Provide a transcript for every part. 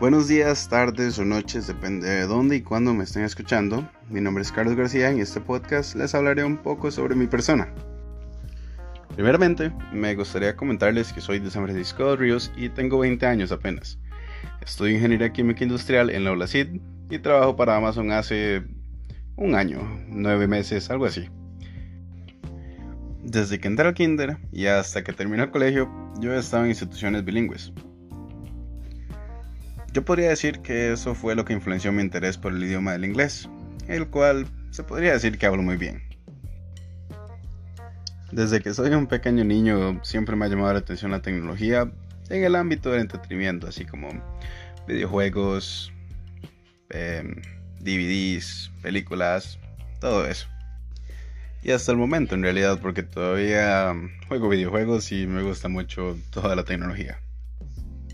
Buenos días, tardes o noches, depende de dónde y cuándo me estén escuchando. Mi nombre es Carlos García y en este podcast les hablaré un poco sobre mi persona. Primeramente, me gustaría comentarles que soy de San Francisco de Ríos y tengo 20 años apenas. Estudio Ingeniería Química Industrial en la ULACID y trabajo para Amazon hace un año, nueve meses, algo así. Desde que entré al kinder y hasta que terminé el colegio, yo he estado en instituciones bilingües. Yo podría decir que eso fue lo que influenció mi interés por el idioma del inglés, el cual se podría decir que hablo muy bien. Desde que soy un pequeño niño siempre me ha llamado la atención la tecnología en el ámbito del entretenimiento, así como videojuegos, DVDs, em, películas, todo eso. Y hasta el momento en realidad, porque todavía juego videojuegos y me gusta mucho toda la tecnología.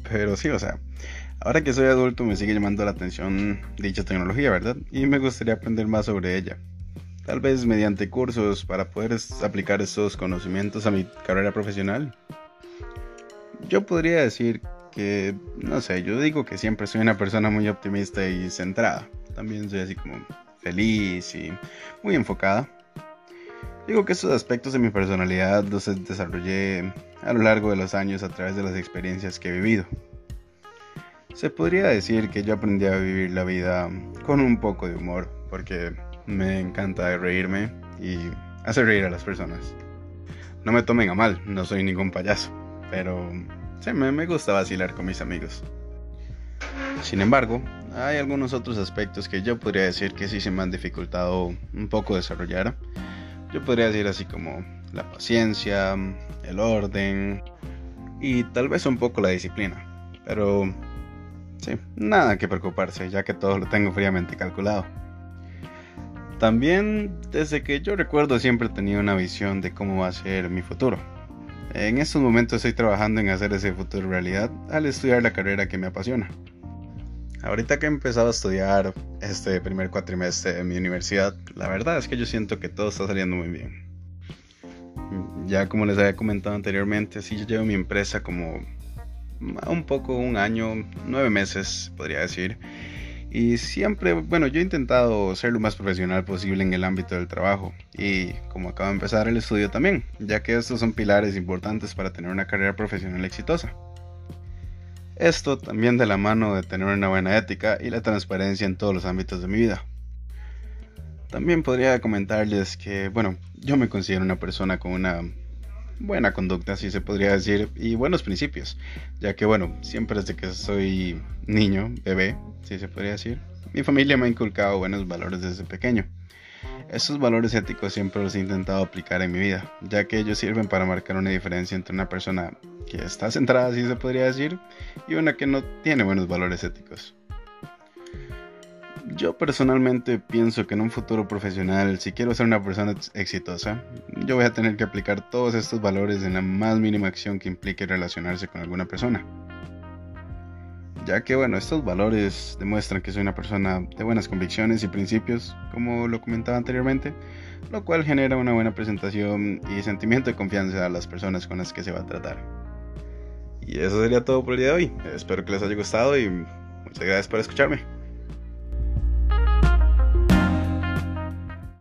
Pero sí, o sea, Ahora que soy adulto me sigue llamando la atención dicha tecnología, ¿verdad? Y me gustaría aprender más sobre ella. Tal vez mediante cursos para poder aplicar estos conocimientos a mi carrera profesional. Yo podría decir que, no sé, yo digo que siempre soy una persona muy optimista y centrada. También soy así como feliz y muy enfocada. Digo que estos aspectos de mi personalidad los desarrollé a lo largo de los años a través de las experiencias que he vivido. Se podría decir que yo aprendí a vivir la vida con un poco de humor, porque me encanta reírme y hacer reír a las personas. No me tomen a mal, no soy ningún payaso, pero sí, me, me gusta vacilar con mis amigos. Sin embargo, hay algunos otros aspectos que yo podría decir que sí se me han dificultado un poco desarrollar. Yo podría decir así como la paciencia, el orden y tal vez un poco la disciplina. Pero Sí, nada que preocuparse, ya que todo lo tengo fríamente calculado. También, desde que yo recuerdo, siempre he tenido una visión de cómo va a ser mi futuro. En estos momentos estoy trabajando en hacer ese futuro realidad al estudiar la carrera que me apasiona. Ahorita que he empezado a estudiar este primer cuatrimestre en mi universidad, la verdad es que yo siento que todo está saliendo muy bien. Ya como les había comentado anteriormente, sí yo llevo mi empresa como un poco un año, nueve meses, podría decir. Y siempre, bueno, yo he intentado ser lo más profesional posible en el ámbito del trabajo. Y como acabo de empezar el estudio también, ya que estos son pilares importantes para tener una carrera profesional exitosa. Esto también de la mano de tener una buena ética y la transparencia en todos los ámbitos de mi vida. También podría comentarles que, bueno, yo me considero una persona con una buena conducta, si se podría decir, y buenos principios, ya que bueno, siempre desde que soy niño, bebé, si se podría decir, mi familia me ha inculcado buenos valores desde pequeño. Estos valores éticos siempre los he intentado aplicar en mi vida, ya que ellos sirven para marcar una diferencia entre una persona que está centrada, si se podría decir, y una que no tiene buenos valores éticos. Yo personalmente pienso que en un futuro profesional, si quiero ser una persona exitosa, yo voy a tener que aplicar todos estos valores en la más mínima acción que implique relacionarse con alguna persona. Ya que bueno, estos valores demuestran que soy una persona de buenas convicciones y principios, como lo comentaba anteriormente, lo cual genera una buena presentación y sentimiento de confianza a las personas con las que se va a tratar. Y eso sería todo por el día de hoy. Espero que les haya gustado y muchas gracias por escucharme.